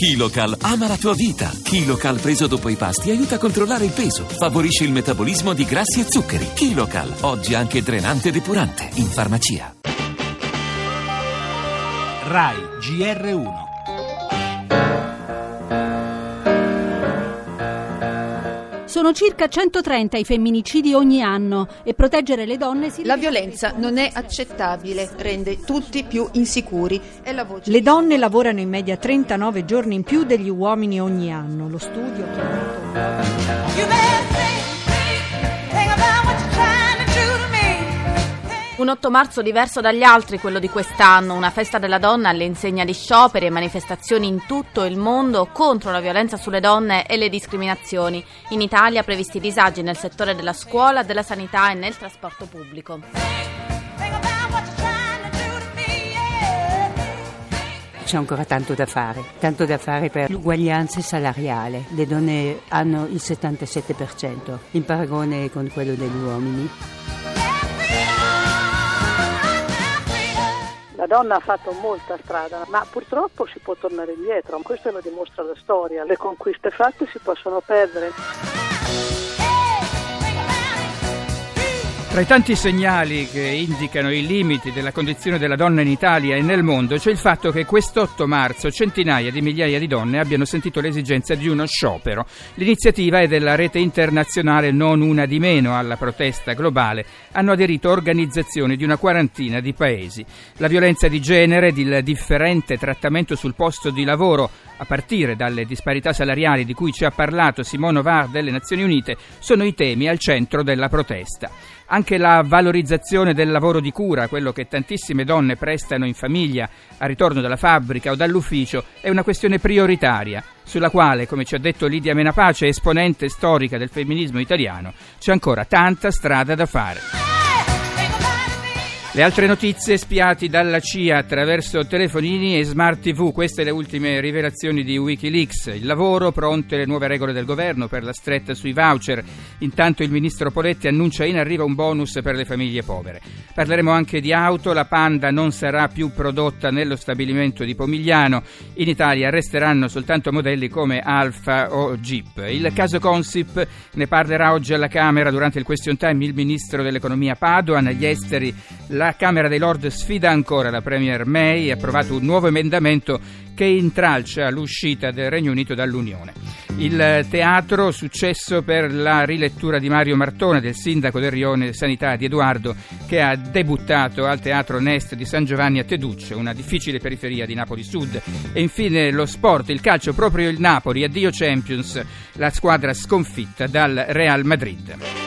Kilocal ama la tua vita. Kilocal preso dopo i pasti aiuta a controllare il peso, favorisce il metabolismo di grassi e zuccheri. Kilocal, oggi anche drenante e depurante, in farmacia. RAI GR1 Sono circa 130 i femminicidi ogni anno e proteggere le donne si La violenza non è accettabile, rende tutti più insicuri. È la voce Le donne lavorano in media 39 giorni in più degli uomini ogni anno. Lo studio chiamato Un 8 marzo diverso dagli altri, quello di quest'anno, una festa della donna all'insegna di scioperi e manifestazioni in tutto il mondo contro la violenza sulle donne e le discriminazioni. In Italia previsti disagi nel settore della scuola, della sanità e nel trasporto pubblico. C'è ancora tanto da fare, tanto da fare per l'uguaglianza salariale. Le donne hanno il 77% in paragone con quello degli uomini. Donna ha fatto molta strada, ma purtroppo si può tornare indietro, questo lo dimostra la storia, le conquiste fatte si possono perdere. Tra i tanti segnali che indicano i limiti della condizione della donna in Italia e nel mondo c'è il fatto che quest'otto marzo centinaia di migliaia di donne abbiano sentito l'esigenza di uno sciopero. L'iniziativa è della rete internazionale Non Una di Meno alla protesta globale. Hanno aderito organizzazioni di una quarantina di paesi. La violenza di genere, il differente trattamento sul posto di lavoro, a partire dalle disparità salariali di cui ci ha parlato Simone Var delle Nazioni Unite, sono i temi al centro della protesta. La valorizzazione del lavoro di cura, quello che tantissime donne prestano in famiglia al ritorno dalla fabbrica o dall'ufficio, è una questione prioritaria, sulla quale, come ci ha detto Lidia Menapace, esponente storica del femminismo italiano, c'è ancora tanta strada da fare. Le altre notizie spiati dalla CIA attraverso telefonini e smart TV, queste le ultime rivelazioni di Wikileaks. Il lavoro, pronte le nuove regole del governo per la stretta sui voucher. Intanto il ministro Poletti annuncia in arrivo un bonus per le famiglie povere. Parleremo anche di auto, la Panda non sarà più prodotta nello stabilimento di Pomigliano. In Italia resteranno soltanto modelli come Alfa o Jeep. Il caso Consip ne parlerà oggi alla Camera durante il question time il ministro dell'economia Padoan, agli esteri Camera dei Lord sfida ancora la Premier May e ha approvato un nuovo emendamento che intralcia l'uscita del Regno Unito dall'Unione. Il teatro, successo per la rilettura di Mario Martone, del sindaco del Rione Sanità di Edoardo, che ha debuttato al Teatro Nest di San Giovanni a Teduccio, una difficile periferia di Napoli Sud. E infine lo sport, il calcio, proprio il Napoli, addio Champions, la squadra sconfitta dal Real Madrid.